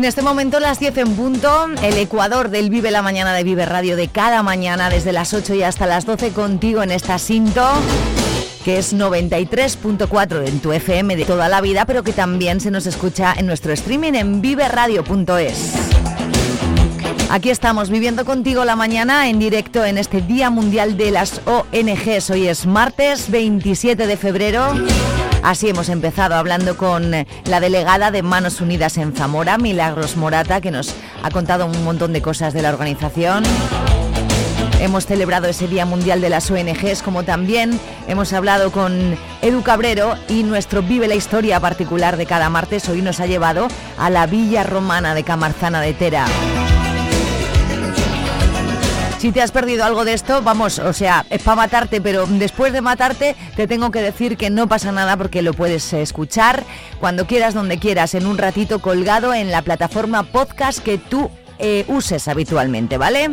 En este momento, las 10 en punto, el Ecuador del Vive la Mañana de Vive Radio de cada mañana, desde las 8 y hasta las 12, contigo en esta cinto, que es 93.4 en tu FM de toda la vida, pero que también se nos escucha en nuestro streaming en viveradio.es. Aquí estamos viviendo contigo la mañana en directo en este Día Mundial de las ONGs. Hoy es martes 27 de febrero. Así hemos empezado hablando con la delegada de Manos Unidas en Zamora, Milagros Morata, que nos ha contado un montón de cosas de la organización. Hemos celebrado ese Día Mundial de las ONGs, como también hemos hablado con Edu Cabrero y nuestro Vive la Historia particular de cada martes hoy nos ha llevado a la Villa Romana de Camarzana de Tera. Si te has perdido algo de esto, vamos, o sea, es para matarte, pero después de matarte te tengo que decir que no pasa nada porque lo puedes escuchar cuando quieras, donde quieras, en un ratito colgado en la plataforma podcast que tú eh, uses habitualmente, ¿vale?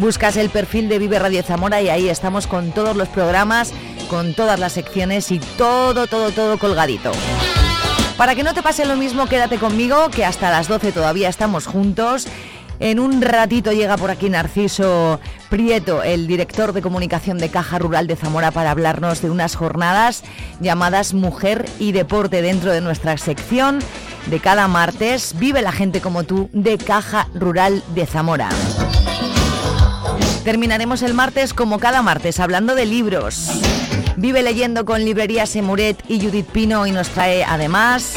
Buscas el perfil de Vive Radio Zamora y ahí estamos con todos los programas, con todas las secciones y todo, todo, todo colgadito. Para que no te pase lo mismo, quédate conmigo, que hasta las 12 todavía estamos juntos. En un ratito llega por aquí Narciso Prieto, el director de comunicación de Caja Rural de Zamora, para hablarnos de unas jornadas llamadas Mujer y Deporte dentro de nuestra sección de cada martes. Vive la gente como tú de Caja Rural de Zamora. Terminaremos el martes como cada martes hablando de libros. Vive leyendo con Librería Semuret y Judith Pino y nos trae además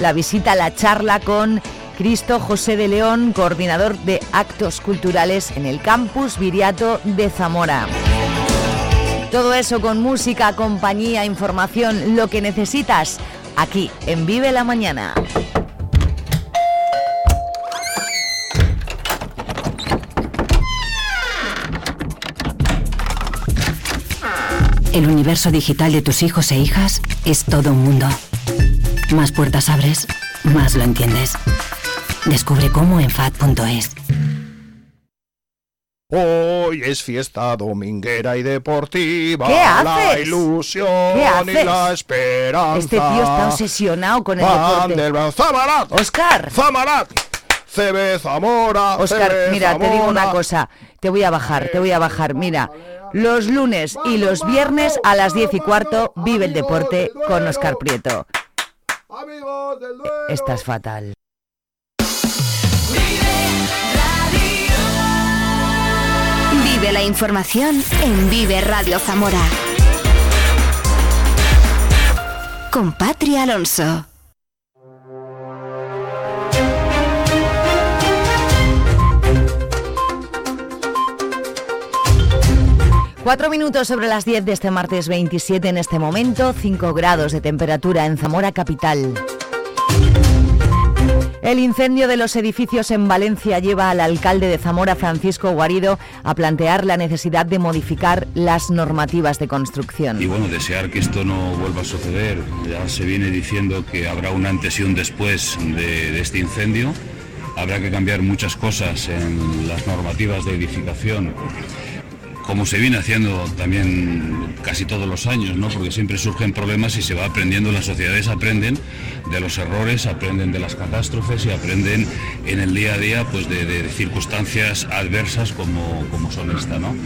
la visita la charla con Cristo José de León, coordinador de actos culturales en el campus Viriato de Zamora. Todo eso con música, compañía, información, lo que necesitas aquí en Vive la Mañana. El universo digital de tus hijos e hijas es todo un mundo. Más puertas abres, más lo entiendes. Descubre cómo en FAD.es. Hoy es fiesta dominguera y deportiva. ¿Qué La haces? ilusión ¿Qué haces? y la esperanza. Este tío está obsesionado con el Van deporte. del Zamarat. Oscar. Zamarat. CB Zamora. Oscar, CB mira, te digo una cosa. Te voy a bajar, te voy a bajar. Mira, los lunes y los viernes a las 10 y cuarto vive el deporte con Oscar Prieto. Amigos del Duero. Estás fatal. Vive la información en Vive Radio Zamora. Con Patria Alonso. Cuatro minutos sobre las 10 de este martes 27 en este momento, 5 grados de temperatura en Zamora capital. El incendio de los edificios en Valencia lleva al alcalde de Zamora, Francisco Guarido, a plantear la necesidad de modificar las normativas de construcción. Y bueno, desear que esto no vuelva a suceder. Ya se viene diciendo que habrá un antes y un después de, de este incendio. Habrá que cambiar muchas cosas en las normativas de edificación como se viene haciendo también casi todos los años, ¿no? porque siempre surgen problemas y se va aprendiendo, las sociedades aprenden de los errores, aprenden de las catástrofes y aprenden en el día a día pues, de, circunstancias adversas como, como son esta. ¿no?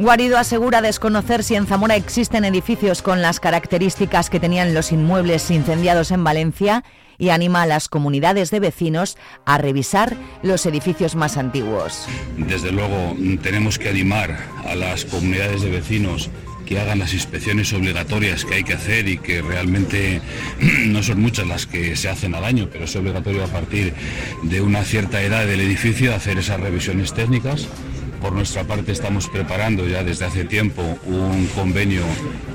Guarido asegura desconocer si en Zamora existen edificios con las características que tenían los inmuebles incendiados en Valencia y anima a las comunidades de vecinos a revisar los edificios más antiguos. Desde luego tenemos que animar a las comunidades de vecinos que hagan las inspecciones obligatorias que hay que hacer y que realmente no son muchas las que se hacen al año, pero es obligatorio a partir de una cierta edad del edificio hacer esas revisiones técnicas Por nuestra parte estamos preparando ya desde hace tiempo un convenio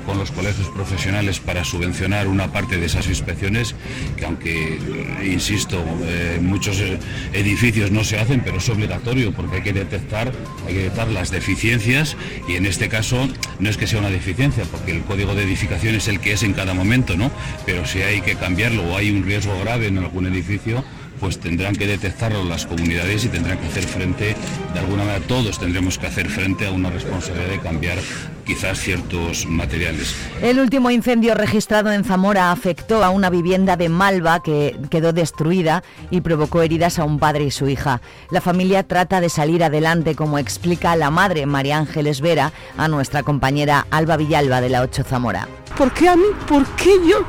con los colegios profesionales para subvencionar una parte de esas inspecciones, que aunque, insisto, eh, muchos eh, edificios no se hacen, pero es obligatorio porque hay que detectar, hay que detectar las deficiencias y en este caso no es que sea una deficiencia, porque el código de edificación es el que es en cada momento, ¿no? Pero si hay que cambiarlo o hay un riesgo grave en algún edificio, pues tendrán que detectarlo las comunidades y tendrán que hacer frente, de alguna manera todos tendremos que hacer frente a una responsabilidad de cambiar quizás ciertos materiales. El último incendio registrado en Zamora afectó a una vivienda de Malva que quedó destruida y provocó heridas a un padre y su hija. La familia trata de salir adelante, como explica la madre María Ángeles Vera a nuestra compañera Alba Villalba de la 8 Zamora. ¿Por qué a mí? ¿Por qué yo?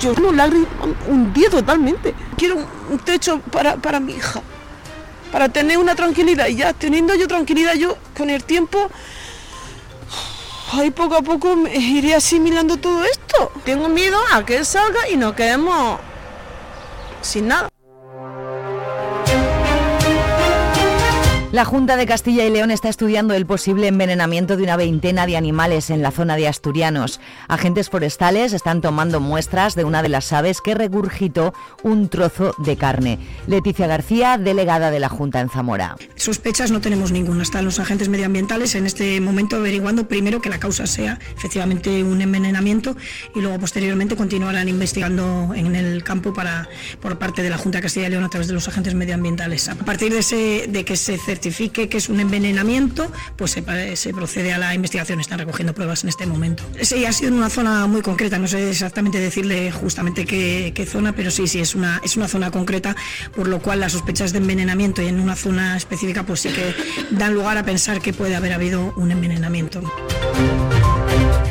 yo no lágrimas hundí totalmente. Quiero un techo para, para mi hija, para tener una tranquilidad. Y ya teniendo yo tranquilidad, yo con el tiempo, ahí poco a poco iré asimilando todo esto. Tengo miedo a que salga y nos quedemos sin nada. La Junta de Castilla y León está estudiando el posible envenenamiento de una veintena de animales en la zona de Asturianos. Agentes forestales están tomando muestras de una de las aves que regurgitó un trozo de carne. Leticia García, delegada de la Junta en Zamora. Sospechas no tenemos ninguna. Están los agentes medioambientales en este momento averiguando primero que la causa sea efectivamente un envenenamiento y luego posteriormente continuarán investigando en el campo para, por parte de la Junta de Castilla y León a través de los agentes medioambientales. A partir de, de que se certifique que es un envenenamiento, pues se, procede a la investigación. Están recogiendo pruebas en este momento. Sí, ha sido en una zona muy concreta, no sé exactamente decirle justamente qué, zona, pero sí, sí, es una, es una zona concreta, por lo cual las sospechas de envenenamiento y en una zona específica, pues sí que dan lugar a pensar que puede haber habido un envenenamiento.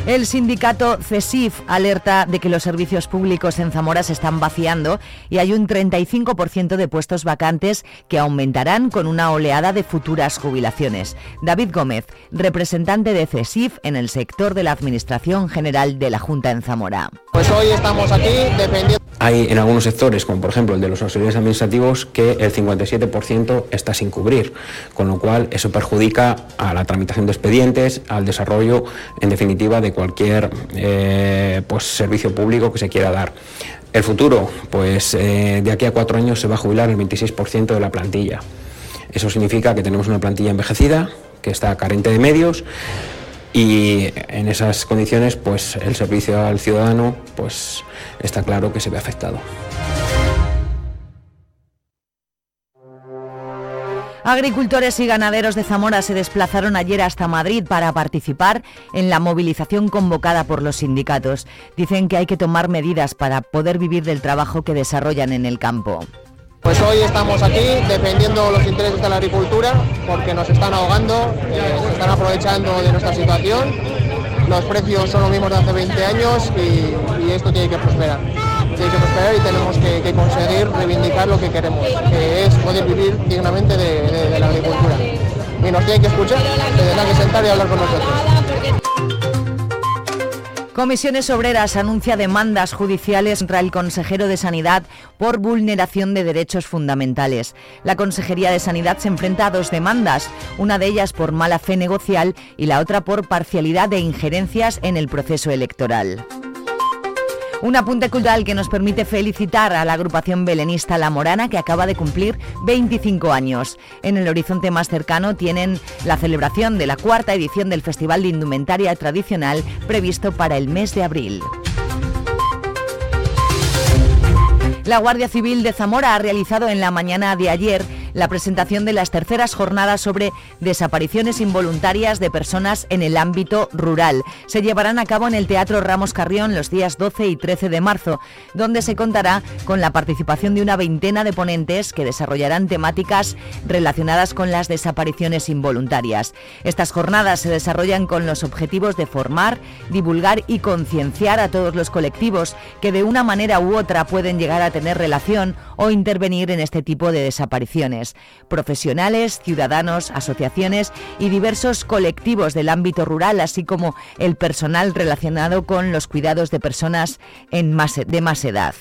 El sindicato CESIF alerta de que los servicios públicos en Zamora se están vaciando y hay un 35% de puestos vacantes que aumentarán con una oleada de futuras jubilaciones. David Gómez, representante de CESIF en el sector de la Administración General de la Junta en Zamora. Pues hoy estamos aquí dependiendo... Hay en algunos sectores, como por ejemplo el de los auxiliares administrativos, que el 57% está sin cubrir, con lo cual eso perjudica a la tramitación de expedientes, al desarrollo, en definitiva, de cualquier eh, pues, servicio público que se quiera dar. El futuro, pues eh, de aquí a cuatro años se va a jubilar el 26% de la plantilla. Eso significa que tenemos una plantilla envejecida, que está carente de medios y en esas condiciones pues el servicio al ciudadano pues está claro que se ve afectado. Agricultores y ganaderos de Zamora se desplazaron ayer hasta Madrid para participar en la movilización convocada por los sindicatos. Dicen que hay que tomar medidas para poder vivir del trabajo que desarrollan en el campo. Pues hoy estamos aquí defendiendo los intereses de la agricultura porque nos están ahogando, eh, se están aprovechando de nuestra situación. Los precios son los mismos de hace 20 años y esto tiene que prosperar tiene que prosperar y tenemos que, conseguir reivindicar lo que queremos, que es poder vivir dignamente de, la agricultura. Y nos tienen que escuchar, que sentar y hablar con nosotros. Comisiones Obreras anuncia demandas judiciales contra el consejero de Sanidad por vulneración de derechos fundamentales. La Consejería de Sanidad se enfrenta a dos demandas, una de ellas por mala fe negocial y la otra por parcialidad de injerencias en el proceso electoral. Un apunte cultural que nos permite felicitar a la agrupación belenista La Morana que acaba de cumplir 25 años. En el horizonte más cercano tienen la celebración de la cuarta edición del Festival de Indumentaria Tradicional previsto para el mes de abril. La Guardia Civil de Zamora ha realizado en la mañana de ayer la presentación de las terceras jornadas sobre desapariciones involuntarias de personas en el ámbito rural. Se llevarán a cabo en el Teatro Ramos Carrión los días 12 y 13 de marzo, donde se contará con la participación de una veintena de ponentes que desarrollarán temáticas relacionadas con las desapariciones involuntarias. Estas jornadas se desarrollan con los objetivos de formar, divulgar y concienciar a todos los colectivos que de una manera u otra pueden llegar a tener relación o intervenir en este tipo de desapariciones. Profesionales, ciudadanos, asociaciones y diversos colectivos del ámbito rural, así como el personal relacionado con los cuidados de personas de más edad.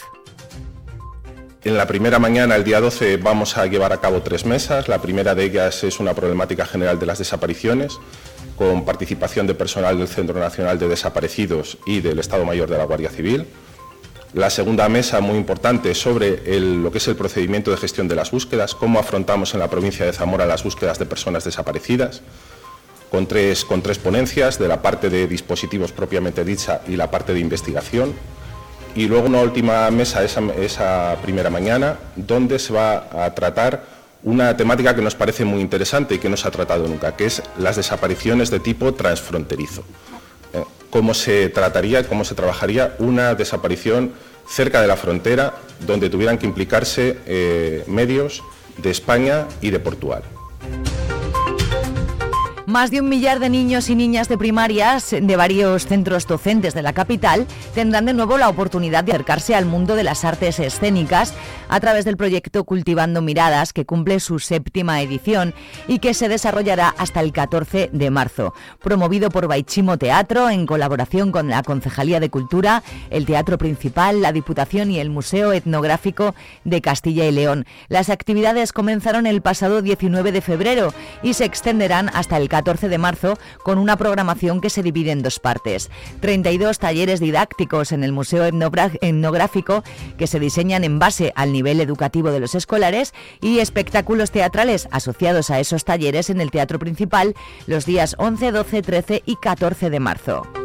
En la primera mañana, el día 12, vamos a llevar a cabo tres mesas. La primera de ellas es una problemática general de las desapariciones, con participación de personal del Centro Nacional de Desaparecidos y del Estado Mayor de la Guardia Civil. La segunda mesa, muy importante, sobre lo que es el procedimiento de gestión de las búsquedas, cómo afrontamos en la provincia de Zamora las búsquedas de personas desaparecidas, con tres, con tres ponencias, de la parte de dispositivos propiamente dicha y la parte de investigación y luego una última mesa esa, primera mañana donde se va a tratar una temática que nos parece muy interesante y que no se ha tratado nunca, que es las desapariciones de tipo transfronterizo. ¿Cómo se trataría, cómo se trabajaría una desaparición cerca de la frontera donde tuvieran que implicarse eh, medios de España y de Portugal? Más de un millar de niños y niñas de primarias de varios centros docentes de la capital tendrán de nuevo la oportunidad de acercarse al mundo de las artes escénicas a través del proyecto Cultivando Miradas, que cumple su séptima edición y que se desarrollará hasta el 14 de marzo. Promovido por Baichimo Teatro en colaboración con la Concejalía de Cultura, el Teatro Principal, la Diputación y el Museo Etnográfico de Castilla y León. Las actividades comenzaron el pasado 19 de febrero y se extenderán hasta el 14 de marzo con una programación que se divide en dos partes. 32 talleres didácticos en el Museo Etnográfico que se diseñan en base al nivel educativo de los escolares y espectáculos teatrales asociados a esos talleres en el Teatro Principal los días 11, 12, 13 y 14 de marzo.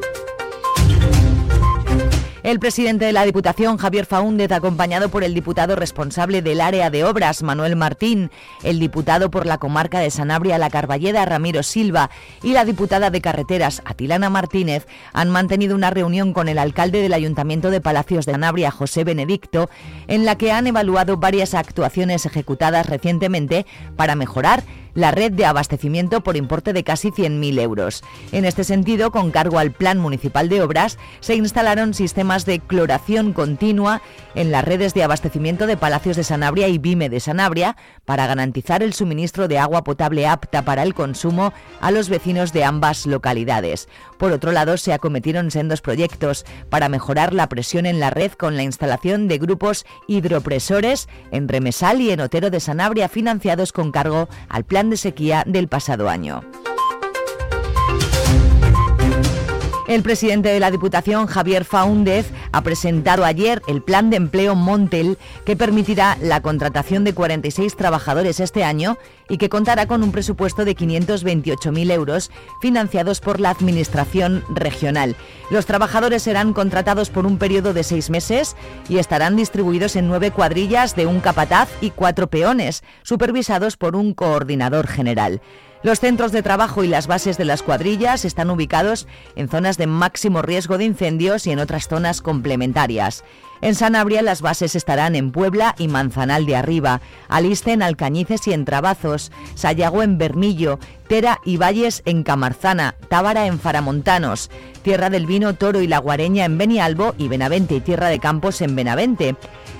El presidente de la Diputación, Javier Faúndez, acompañado por el diputado responsable del área de obras, Manuel Martín, el diputado por la comarca de Sanabria, La Carballeda, Ramiro Silva, y la diputada de carreteras, Atilana Martínez, han mantenido una reunión con el alcalde del Ayuntamiento de Palacios de Sanabria, José Benedicto, en la que han evaluado varias actuaciones ejecutadas recientemente para mejorar la red de abastecimiento por importe de casi 100.000 euros. En este sentido, con cargo al Plan Municipal de Obras, se instalaron sistemas de cloración continua en las redes de abastecimiento de Palacios de Sanabria y Vime de Sanabria para garantizar el suministro de agua potable apta para el consumo a los vecinos de ambas localidades. Por otro lado, se acometieron sendos proyectos para mejorar la presión en la red con la instalación de grupos hidropresores en Remesal y en Otero de Sanabria financiados con cargo al Plan de sequía del pasado año. El presidente de la Diputación, Javier Faúndez, ha presentado ayer el plan de empleo Montel que permitirá la contratación de 46 trabajadores este año y que contará con un presupuesto de 528.000 euros financiados por la Administración regional. Los trabajadores serán contratados por un periodo de seis meses y estarán distribuidos en nueve cuadrillas de un capataz y cuatro peones, supervisados por un coordinador general. Los centros de trabajo y las bases de las cuadrillas están ubicados en zonas de máximo riesgo de incendios y en otras zonas complementarias. En Sanabria las bases estarán en Puebla y Manzanal de Arriba, Aliste en Alcañices y en Trabazos, Sayago en Bermillo, Tera y Valles en Camarzana, Tábara en Faramontanos, Tierra del Vino, Toro y La Guareña en Benialbo y Benavente y Tierra de Campos en Benavente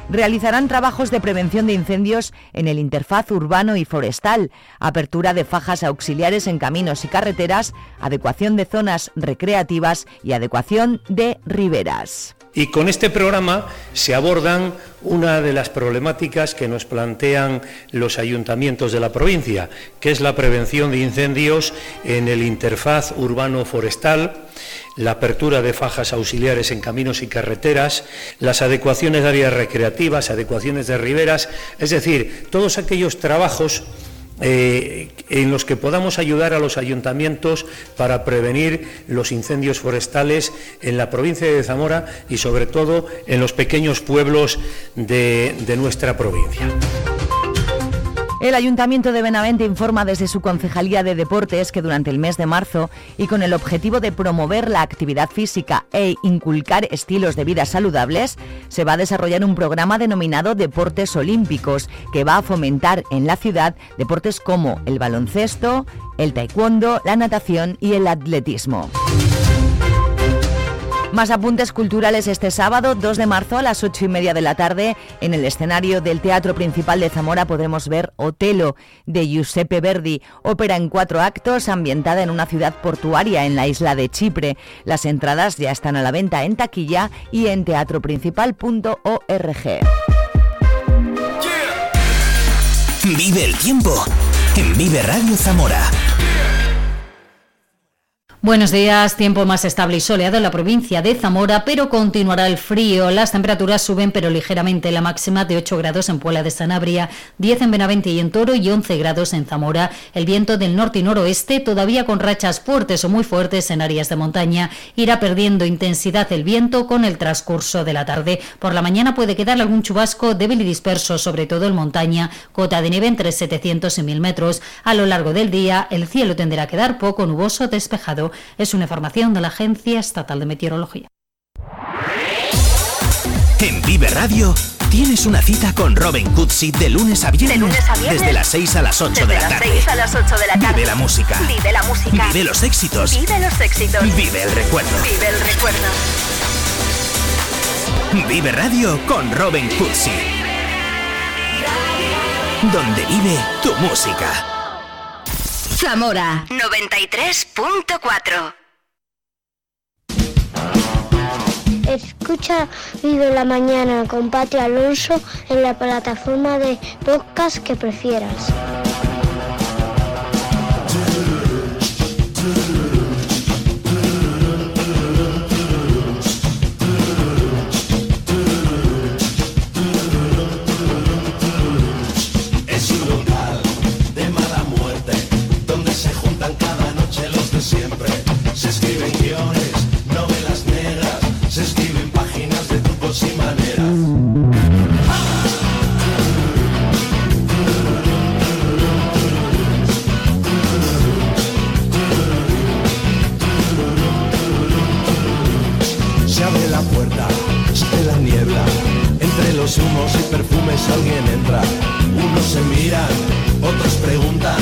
realizarán trabajos de prevención de incendios en el interfaz urbano y forestal, apertura de fajas auxiliares en caminos y carreteras, adecuación de zonas recreativas y adecuación de riberas. Y con este programa se abordan una de las problemáticas que nos plantean los ayuntamientos de la provincia, que es la prevención de incendios en el interfaz urbano-forestal, la apertura de fajas auxiliares en caminos y carreteras, las adecuaciones de áreas recreativas, adecuaciones de riberas, es decir, todos aquellos trabajos eh, en los que podamos ayudar a los ayuntamientos para prevenir los incendios forestales en la provincia de Zamora y sobre todo en los pequeños pueblos de nuestra provincia. El Ayuntamiento de Benavente informa desde su Concejalía de Deportes que durante el mes de marzo y con el objetivo de promover la actividad física e inculcar estilos de vida saludables, se va a desarrollar un programa denominado Deportes Olímpicos que va a fomentar en la ciudad deportes como el baloncesto, el taekwondo, la natación y el atletismo. Más apuntes culturales este sábado, 2 de marzo a las 8 y media de la tarde, en el escenario del Teatro Principal de Zamora podremos ver Otelo de Giuseppe Verdi, ópera en cuatro actos ambientada en una ciudad portuaria en la isla de Chipre. Las entradas ya están a la venta en taquilla y en teatroprincipal.org. Vive el tiempo en Vive Radio Zamora. Buenos días, tiempo más estable y soleado en la provincia de Zamora, pero continuará el frío. Las temperaturas suben pero ligeramente, la máxima de 8 grados en Puebla de Sanabria, 10 en Benavente y en Toro y 11 grados en Zamora. El viento del norte y noroeste, todavía con rachas fuertes o muy fuertes en áreas de montaña, irá perdiendo intensidad el viento con el transcurso de la tarde. Por la mañana puede quedar algún chubasco débil y disperso, sobre todo en montaña, cota de nieve entre 700 y 1000 metros. A lo largo del día, el cielo tenderá a quedar poco nuboso despejado. Es una información de la Agencia Estatal de Meteorología. En Vive Radio tienes una cita con Robin Cutsi de lunes a viernes. Desde las 6 a las 8 de la tarde. a las 8 de la tarde. Vive la música. Vive la música. Vive los éxitos. Vive los éxitos. Vive el recuerdo. Vive el recuerdo. Vive Radio con Robin Cutsi. Donde vive tu música. Zamora 93.4 Escucha Vive la Mañana con Pati Alonso en la plataforma de podcast que prefieras. Humos y perfumes alguien entra. Unos se miran, otros preguntan,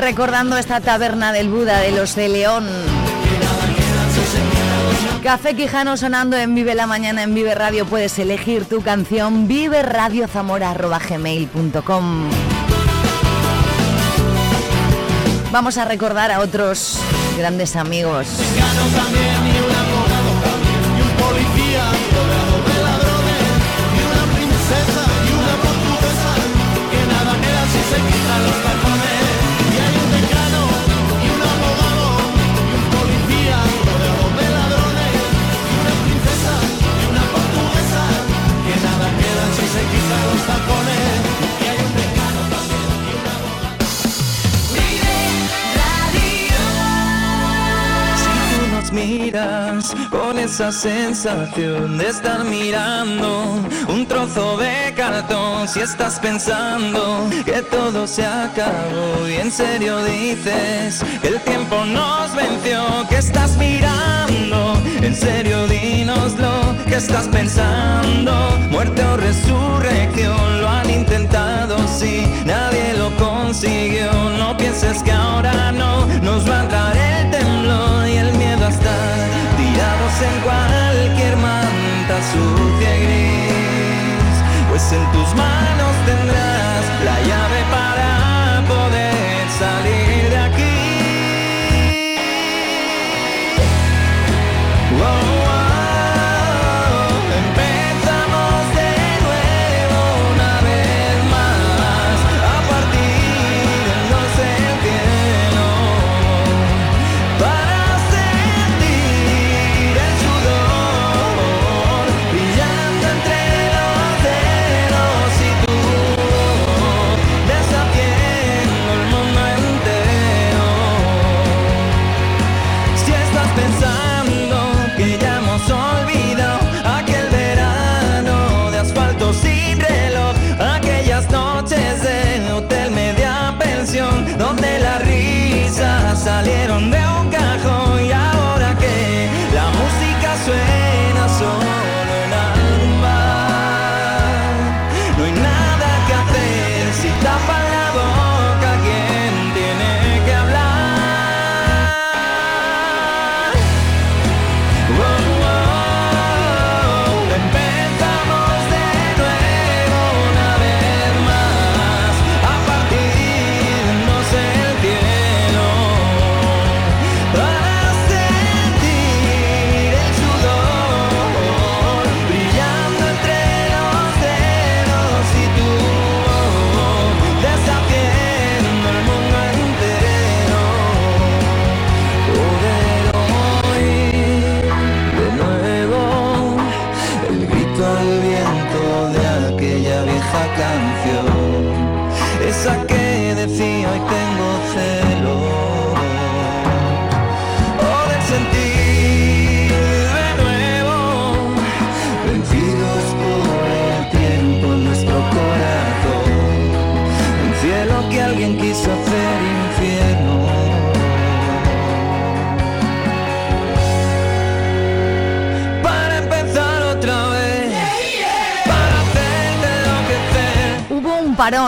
Recordando esta taberna del Buda de los de León. Café Quijano sonando en Vive la Mañana en Vive Radio. Puedes elegir tu canción viveradiozamora.gmail.com Vamos a recordar a otros grandes amigos. Esa sensación de estar mirando un trozo de cartón. Si estás pensando que todo se acabó y en serio dices el tiempo nos venció, que estás mirando, en serio dínoslo, que estás pensando, muerte o resurrección, lo han intentado, si nadie lo consiguió, no pienses que ahora no nos va a entrar el temblor y el miedo a en cualquier manta sucia y gris, pues en tus manos tendrás la llave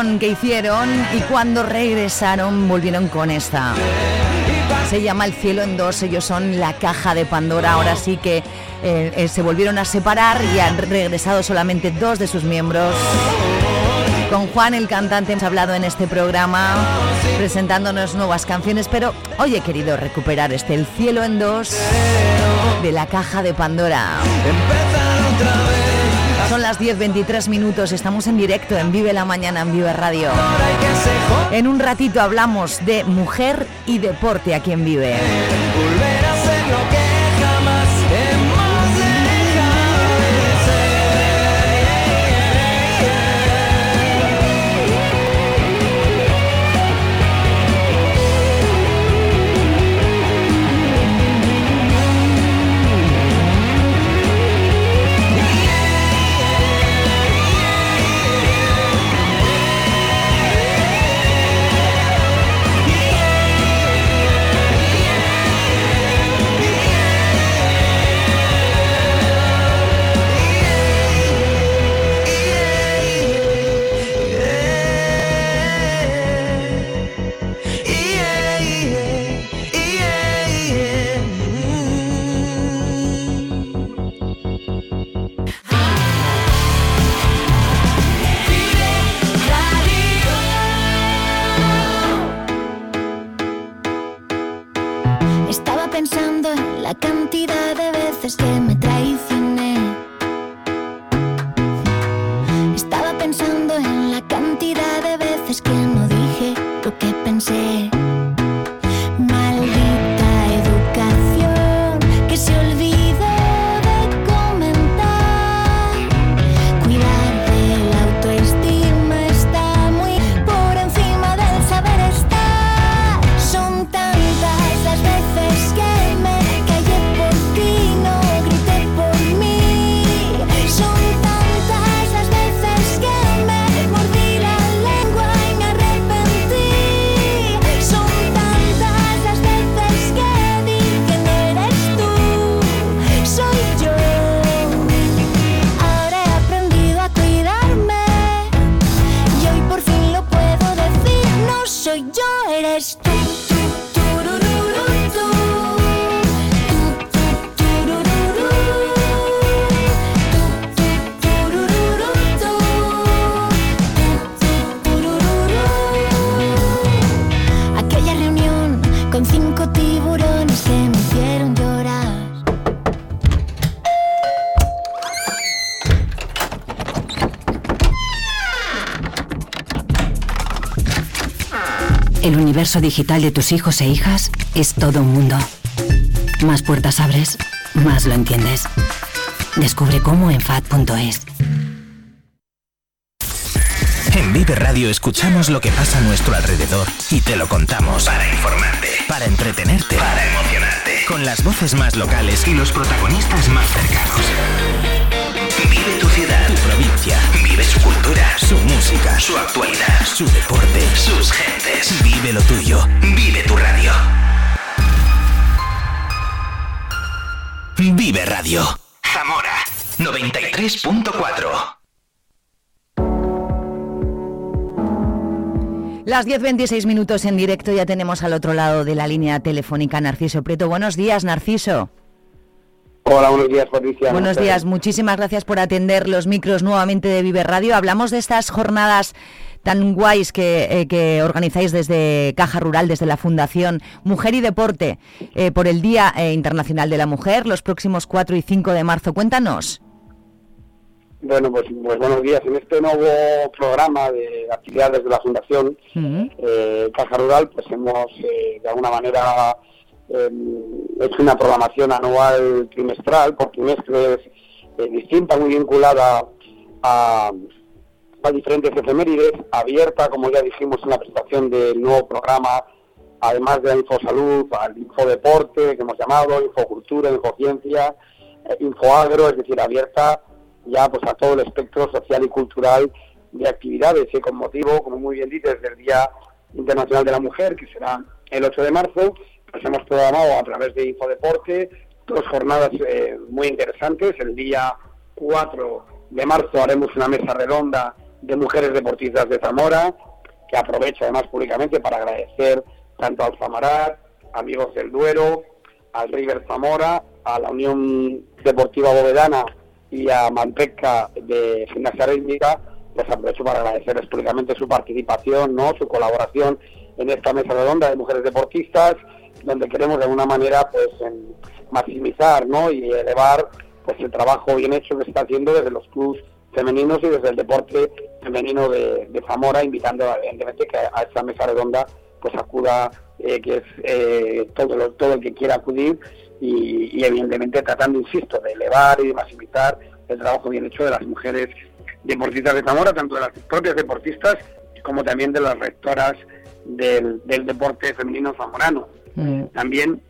que hicieron y cuando regresaron volvieron con esta. Se llama El cielo en dos, ellos son la caja de Pandora, ahora sí que eh, eh, se volvieron a separar y han regresado solamente dos de sus miembros. Con Juan, el cantante, hemos hablado en este programa presentándonos nuevas canciones, pero hoy he querido recuperar este El cielo en dos de la caja de Pandora. Son las 10.23 minutos, estamos en directo en Vive la Mañana en Vive Radio. En un ratito hablamos de mujer y deporte aquí en Vive. Universo digital de tus hijos e hijas es todo un mundo. Más puertas abres, más lo entiendes. Descubre cómo en FAD.es. En Vive Radio escuchamos lo que pasa a nuestro alrededor y te lo contamos. Para informarte, para entretenerte, para emocionarte. Con las voces más locales y los protagonistas más cercanos. Vive tu ciudad, tu provincia. Vive su cultura, su música, su actualidad, su deporte, sus gentes. Vive lo tuyo. Vive tu radio. Vive Radio. Zamora 93.4. Las 10.26 minutos en directo ya tenemos al otro lado de la línea telefónica Narciso Prieto. Buenos días, Narciso. Hola, buenos días, Patricia. Buenos días, muchísimas gracias por atender los micros nuevamente de Vive Radio. Hablamos de estas jornadas tan guays que, eh, que organizáis desde Caja Rural, desde la Fundación Mujer y Deporte, eh, por el Día eh, Internacional de la Mujer, los próximos 4 y 5 de marzo. Cuéntanos. Bueno, pues, pues buenos días. En este nuevo programa de actividades de la Fundación eh, Caja Rural, pues hemos de alguna manera eh, hecho una programación anual trimestral, por trimestres eh, distinta, muy vinculada a, a diferentes efemérides, abierta, como ya dijimos en la presentación del nuevo programa, además de la infosalud, al infodeporte, que hemos llamado, infocultura, infociencia, eh, infoagro, es decir, abierta ya pues a todo el espectro social y cultural de actividades y con motivo, como muy bien dices, del Día Internacional de la Mujer, que será el 8 de marzo, pues hemos programado a través de Infodeporte dos jornadas eh, muy interesantes. El día 4 de marzo haremos una mesa redonda de mujeres deportistas de Zamora, que aprovecho además públicamente para agradecer tanto al Zamarat, amigos del Duero, al River Zamora, a la Unión Deportiva Bovedana y a Manteca de Gimnasia Rítmica, pues aprovecho para agradecerles públicamente su participación, no su colaboración en esta mesa redonda de mujeres deportistas, donde queremos de alguna manera pues maximizar ¿no? y elevar pues el trabajo bien hecho que se está haciendo desde los clubes femeninos y desde el deporte femenino de, de Zamora, invitando evidentemente que a esta mesa redonda pues acuda eh, que es eh, todo, el que quiera acudir y, y evidentemente tratando, insisto, de elevar y de maximizar el trabajo bien hecho de las mujeres deportistas de Zamora, tanto de las propias deportistas como también de las rectoras del, del deporte femenino zamorano. También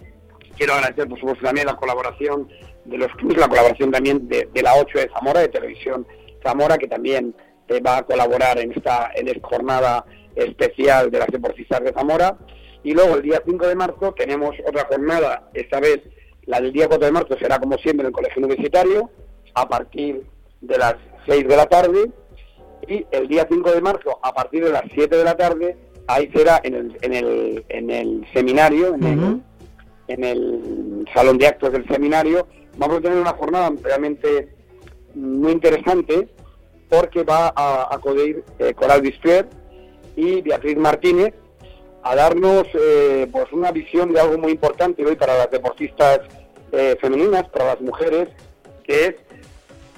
quiero agradecer, por supuesto, también la colaboración de los clubes, la colaboración también de, de la 8 de Zamora, de Televisión Zamora, que también eh, va a colaborar en esta, en esta jornada especial de las deportistas de Zamora. Y luego el día 5 de marzo tenemos otra jornada, esta vez la del día 4 de marzo será como siempre en el Colegio Universitario, a partir de las 6 de la tarde, y el día 5 de marzo, a partir de las 7 de la tarde, ahí será en el, en el, en el seminario, en el, en el salón de actos del seminario. Vamos a tener una jornada realmente muy interesante porque va a acudir eh, Coral Bispier y Beatriz Martínez a darnos eh, pues una visión de algo muy importante hoy para las deportistas eh, femeninas, para las mujeres, que es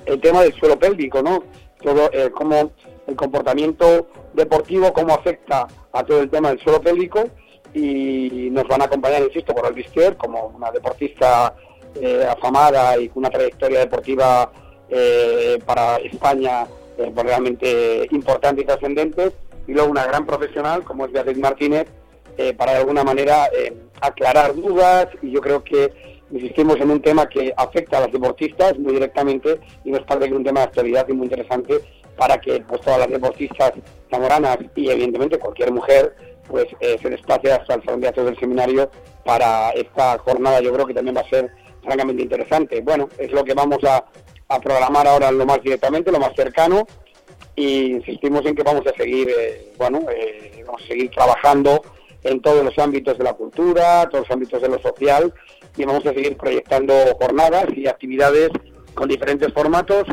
el tema del suelo pélvico, ¿no? Todo cómo el comportamiento deportivo, cómo afecta a todo el tema del suelo pélvico y nos van a acompañar, insisto, por Bistier, como una deportista eh, afamada y con una trayectoria deportiva eh, para España eh, pues realmente importante y trascendente, y luego una gran profesional como es Beatriz Martínez, para de alguna manera aclarar dudas. Y yo creo que insistimos en un tema que afecta a los deportistas muy directamente y nos parece que es un tema de actualidad y muy interesante para que pues todas las deportistas zamoranas y evidentemente cualquier mujer pues eh, se desplace hasta el salón de actos del seminario para esta jornada yo creo que también va a ser francamente interesante. Bueno, es lo que vamos a, programar ahora lo más directamente, lo más cercano y insistimos en que vamos a seguir, eh, bueno, eh, vamos a seguir trabajando en todos los ámbitos de la cultura, todos los ámbitos de lo social y vamos a seguir proyectando jornadas y actividades con diferentes formatos,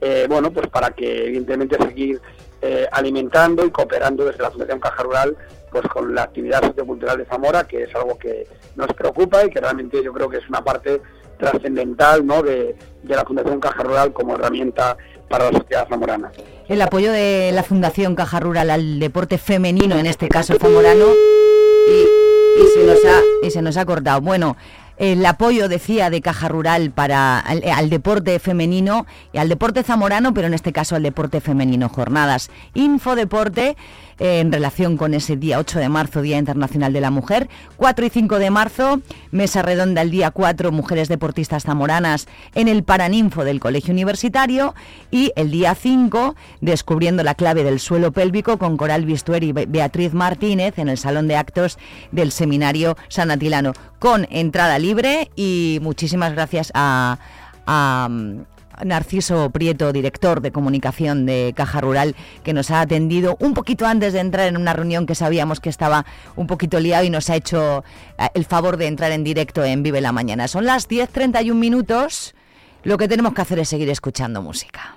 eh, bueno, pues para que evidentemente seguir eh, alimentando y cooperando desde la Fundación Caja Rural pues con la actividad sociocultural de Zamora, que es algo que nos preocupa y que realmente yo creo que es una parte trascendental ¿no? de, de la Fundación Caja Rural como herramienta para la sociedad zamorana. El apoyo de la Fundación Caja Rural al deporte femenino, en este caso zamorano, Y se nos ha cortado. Bueno, el apoyo, decía, de Caja Rural para al, al, deporte femenino y al deporte zamorano, pero en este caso al deporte femenino. Jornadas Infodeporte eh, en relación con ese día 8 de marzo, Día Internacional de la Mujer. 4 y 5 de marzo, mesa redonda el día 4, Mujeres Deportistas Zamoranas en el Paraninfo del Colegio Universitario. Y el día 5, descubriendo la clave del suelo pélvico con Coral Bistuer y Beatriz Martínez en el Salón de Actos del Seminario San Atilano, con entrada libre y muchísimas gracias a Narciso Prieto, director de comunicación de Caja Rural, que nos ha atendido un poquito antes de entrar en una reunión que sabíamos que estaba un poquito liado y nos ha hecho eh, el favor de entrar en directo en Vive la Mañana. Son las 10.31 minutos. Lo que tenemos que hacer es seguir escuchando música.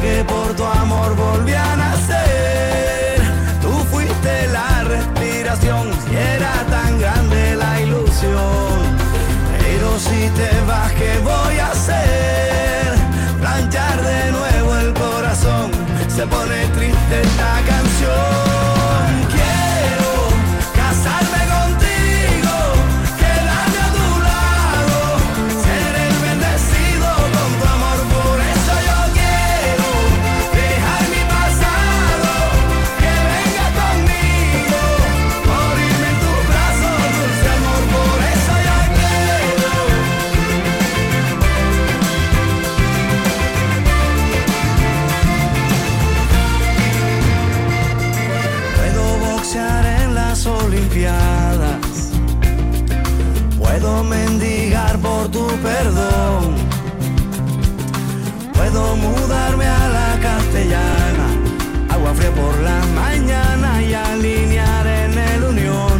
Que por tu amor volví a nacer. Tú fuiste la respiración y era tan grande la ilusión. Pero si te vas, ¿qué voy a hacer? Planchar de nuevo el corazón. Se pone triste esta canción. Por la mañana y alinear en el unión.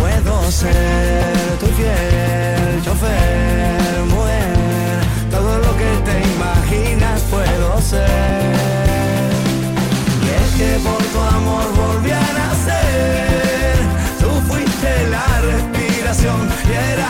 Puedo ser tu fiel chofer, mujer. Todo lo que te imaginas puedo ser. Y es que por tu amor volví a nacer. Tú fuiste la respiración y era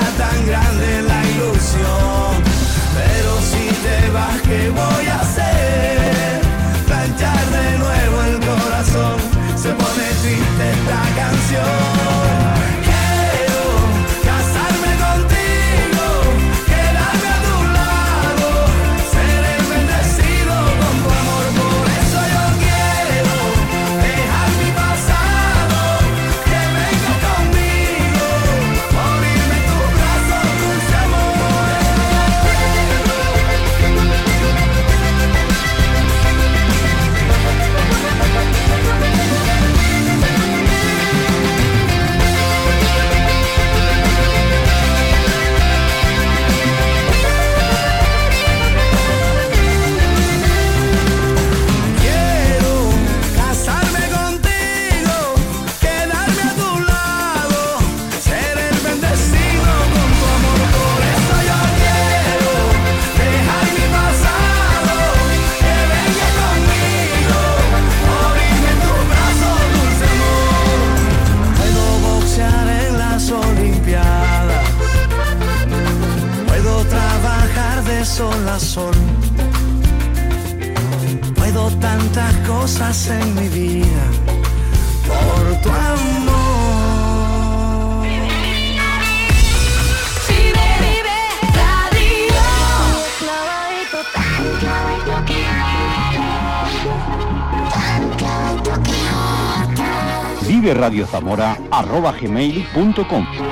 gmail.com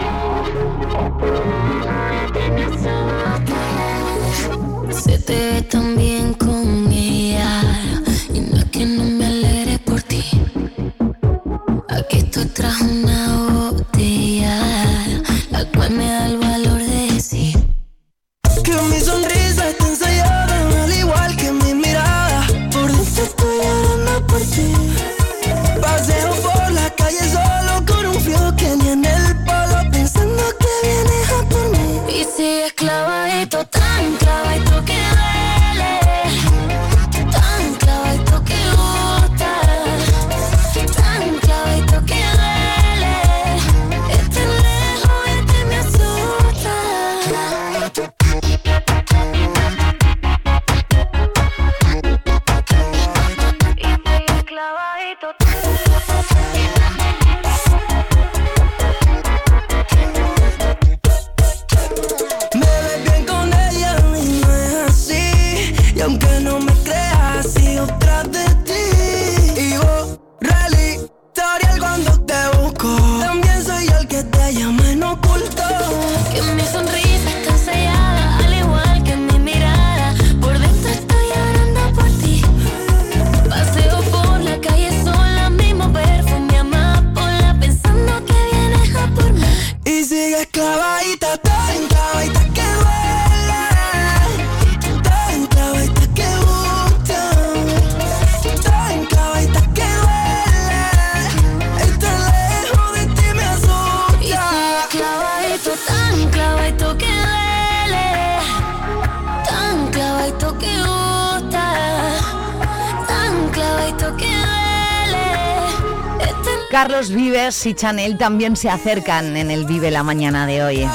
Carlos y Chanel también se acercan en el Vive la mañana de hoy.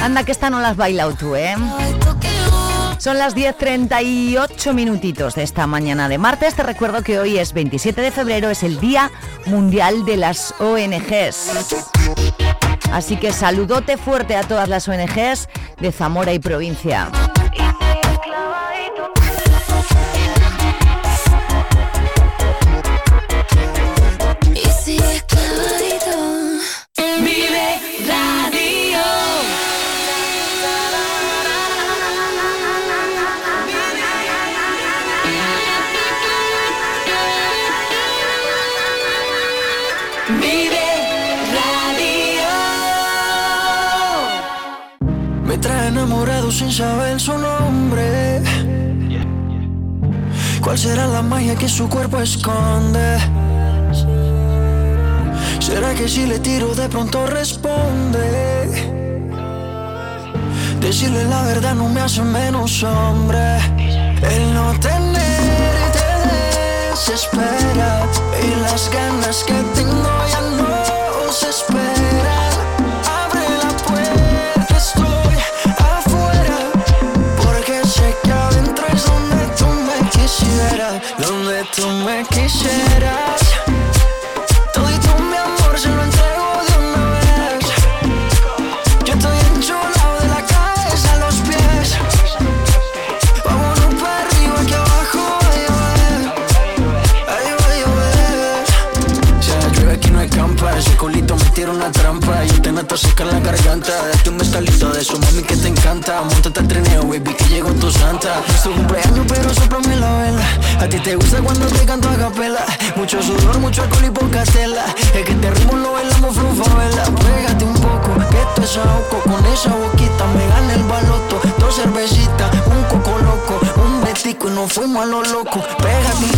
Anda que esta no las bailado tú, ¿eh? Son las 10.38 minutitos de esta mañana de martes. Te recuerdo que hoy es 27 de febrero, es el Día Mundial de las ONGs. Así que saludote fuerte a todas las ONGs de Zamora y provincia. Sin saber su nombre. ¿Cuál será la magia que su cuerpo esconde? ¿Será que si le tiro de pronto responde? Decirle la verdad no me hace menos hombre. El no tener te desespera y las ganas que tengo ya no se esperan. Tú me quisieras. En la garganta. Date un bestalito de eso, mami, que te encanta. Montate al trineo, baby, que llegó tu santa. Es tu cumpleaños, pero soplame la vela. A ti te gusta cuando te canto a capela. Mucho sudor, mucho alcohol y poca tela. Es que te ritmo lo bailamos vela. Pégate un poco, que esto es. Con esa boquita me gana el baloto. Dos cervecitas, un coco loco. Un betico y nos fuimos a lo loco. Pégate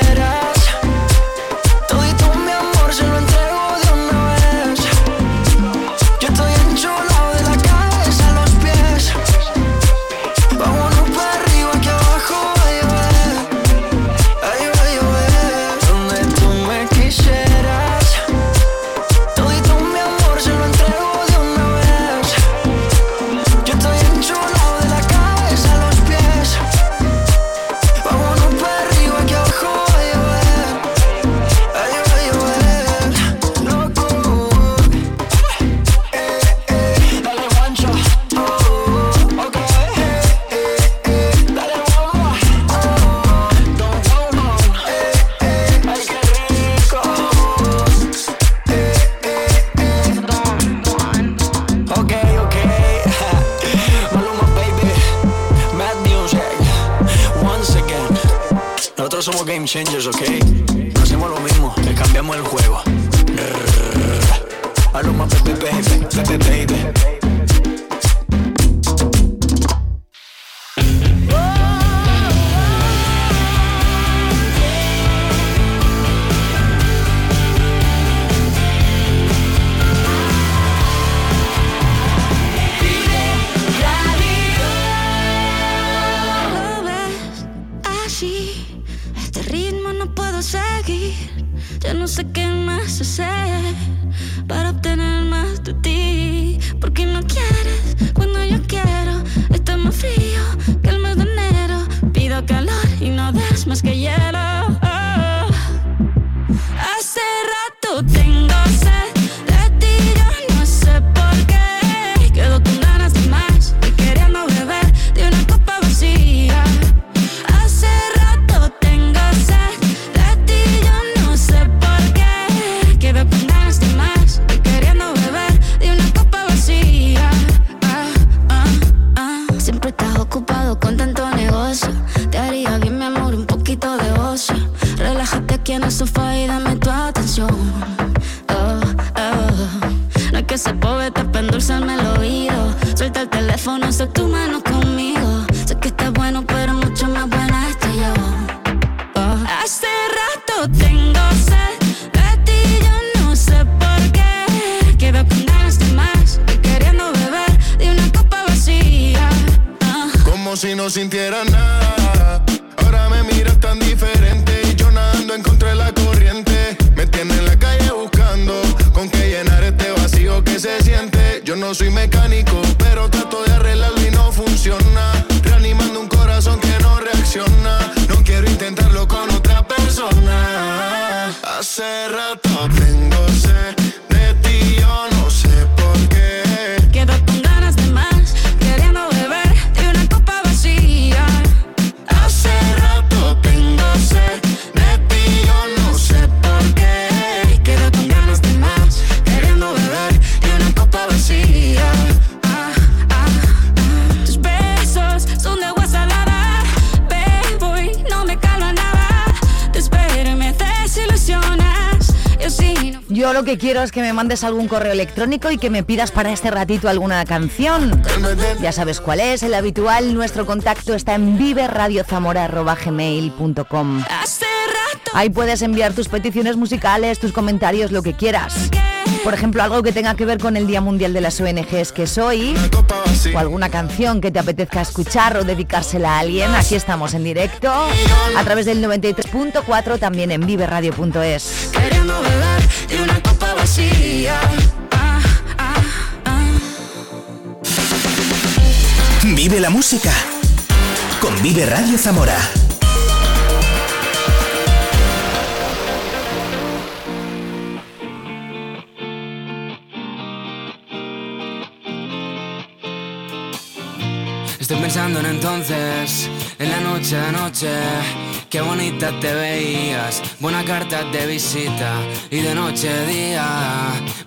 changes, okay? No sé qué más hacer para obtener más de ti. Porque no quieres cuando yo quiero. Está más frío que el mes de enero. Pido calor y no des más que hielo. Que quiero es que me mandes algún correo electrónico y que me pidas para este ratito alguna canción. Ya sabes cuál es, el habitual. Nuestro contacto está en viveradiozamora.gmail.com Ahí puedes enviar tus peticiones musicales, tus comentarios, lo que quieras. Por ejemplo, algo que tenga que ver con el Día Mundial de las ONGs que soy, o alguna canción que te apetezca escuchar o dedicársela a alguien. Aquí estamos en directo, a través del 93.4, también en viverradio.es. queriendo beber de una copa vacía. Ah. Vive la música con Vive Radio Zamora. Estoy pensando en entonces, en la noche anoche. Qué bonita te veías, buena carta de visita. Y de noche a día,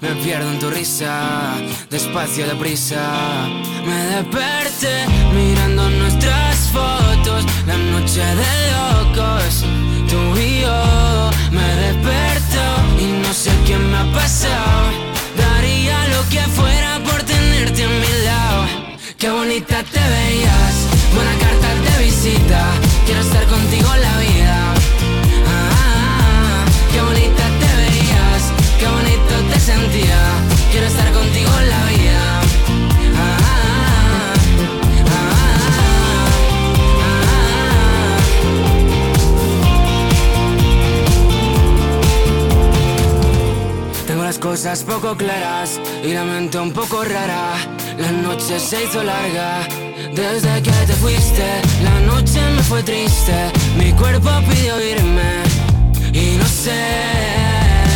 me pierdo en tu risa, despacio, deprisa. Me desperté mirando nuestras fotos, la noche de locos. Tú y yo, me desperto y no sé qué me ha pasado. Daría lo que fuera por tenerte a mi lado. Qué bonita te veías, buena carta de visita. Quiero estar contigo en la vida. Ah, qué bonita te veías, qué bonito te sentía. Quiero estar contigo en la vida. Ah, Tengo las cosas poco claras y la mente un poco rara. La noche se hizo larga desde que te fuiste. La noche me fue triste, mi cuerpo pidió irme y no sé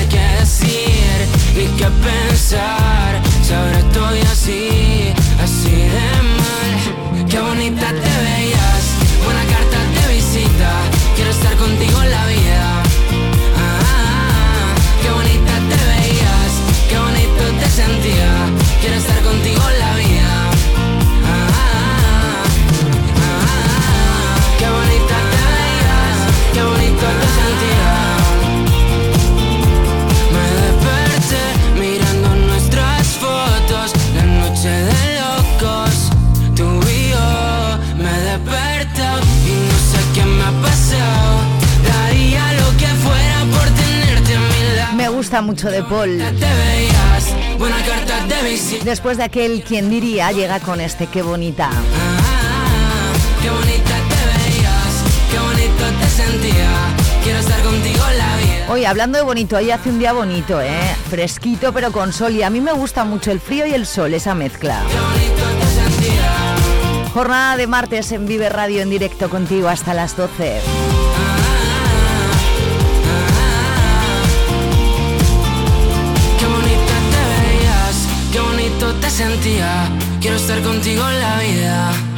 qué decir ni qué pensar. Si ahora estoy así, así de mal. Qué bonita te veías, buena carta de visita. Quiero estar contigo en la vida. Ah, qué bonita te veías, qué bonito te sentía. Quiero estar contigo en la vida. Ah, ah, qué bonita te veías, qué bonito te sentía. Me desperté mirando nuestras fotos, la noche de locos. Tú y yo me desperto y no sé qué me ha pasado. Daría lo que fuera por tenerte a mi lado. Me gusta mucho de Paul. Te veías, buena. Después de aquel quien diría, llega con este qué bonita. Qué bonita te veías, qué bonito te sentía. Quiero estar contigo en la vida. Hoy hablando de bonito, hoy hace un día bonito, ¿eh? Fresquito pero con sol y a mí me gusta mucho el frío y el sol, esa mezcla. Jornada de martes en Vive Radio en directo contigo hasta las 12. Sentía. Quiero estar contigo en la vida.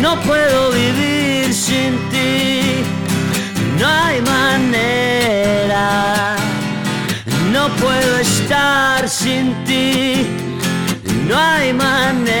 no puedo vivir sin ti, no hay manera, no puedo estar sin ti, no hay manera.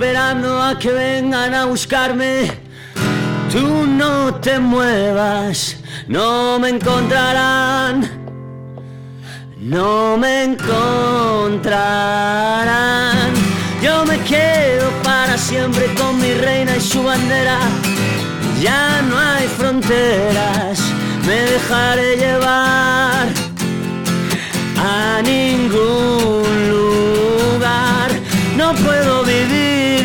Esperando a que vengan a buscarme. Tú no te muevas, no me encontrarán. No me encontrarán. Yo me quedo para siempre con mi reina y su bandera. Ya no hay fronteras, me dejaré llevar a ningún lugar. No puedo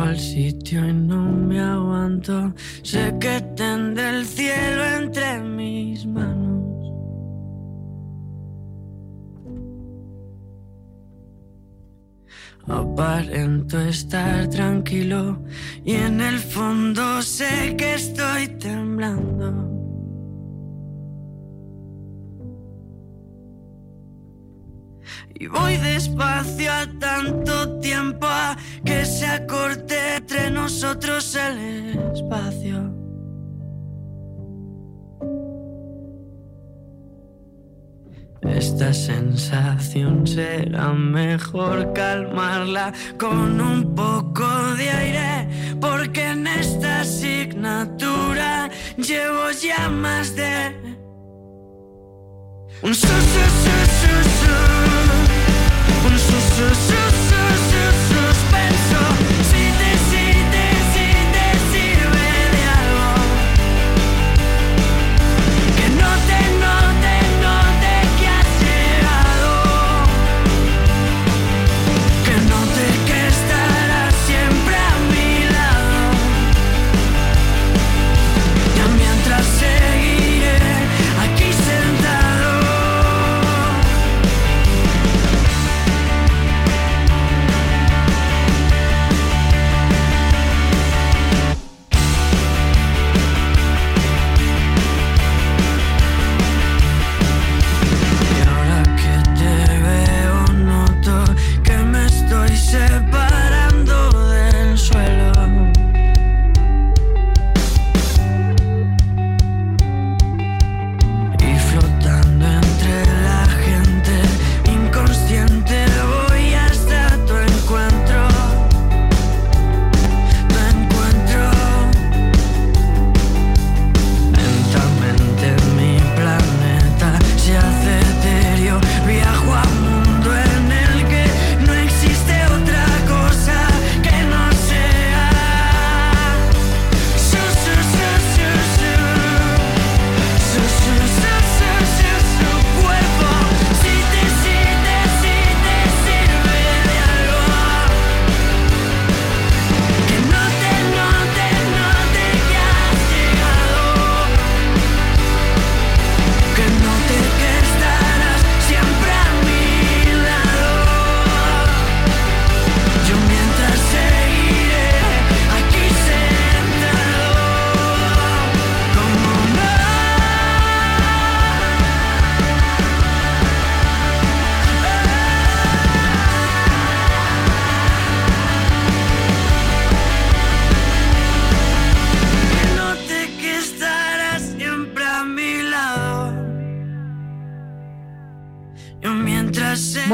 Al sitio y no me aguanto. Sé que tendré el cielo entre mis manos. Aparento estar tranquilo y en el fondo sé que estoy temblando. Y voy despacio a tanto tiempo a que se acorte entre nosotros el espacio. Esta sensación será mejor calmarla con un poco de aire, porque en esta asignatura llevo ya más de un su su su su su, un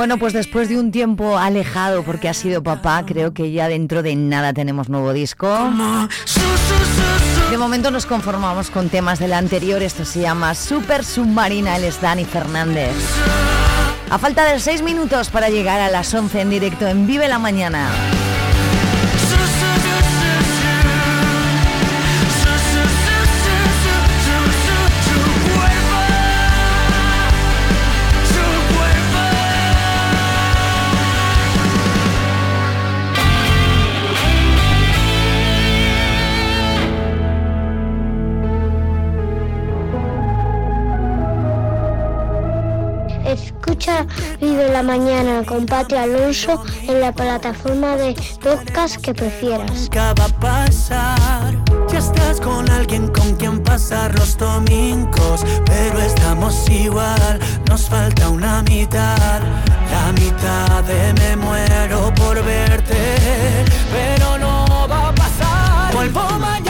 Bueno, pues después de un tiempo alejado porque ha sido papá, creo que ya dentro de nada tenemos nuevo disco. De momento nos conformamos con temas del anterior, esto se llama Super Submarina, él es Dani Fernández. A falta de 6 minutos para llegar a las 11 en directo en Vive la Mañana. Mañana con Pati Alonso en la plataforma de podcast que prefieras. nunca va a pasar. Ya estás con alguien con quien pasar los domingos, pero estamos igual, nos falta una mitad. La mitad de me muero por verte, pero no va a pasar. Vuelvo mañana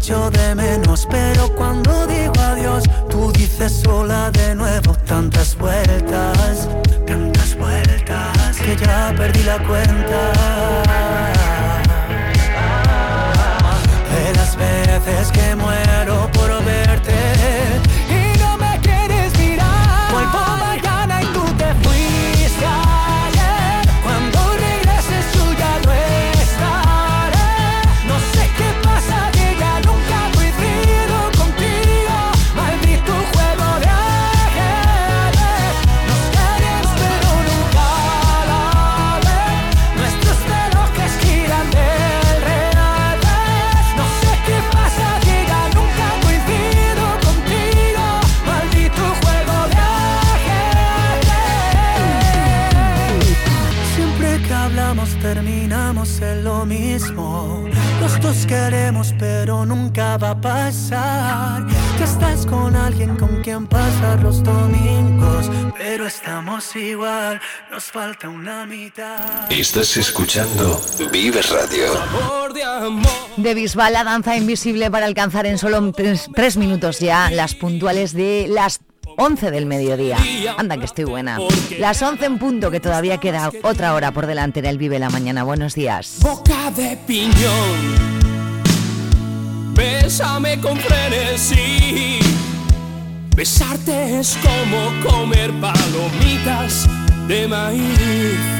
echo de menos Pero cuando digo adiós tú dices sola de nuevo Tantas vueltas, tantas vueltas Que ya perdí la cuenta. De las veces que muero Estás escuchando Vive Radio. De Bisbal, la danza invisible para alcanzar en solo tres, tres minutos ya las puntuales de las 11 del mediodía. Anda que estoy buena. Las 11 en punto, que todavía queda otra hora por delante en el Vive la Mañana. Buenos días. boca de piñón. Bésame con frenesí. Besarte es como comer palomitas de maíz.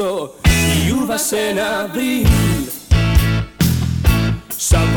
αυτό η Ιούδα σε ένα βρει σαν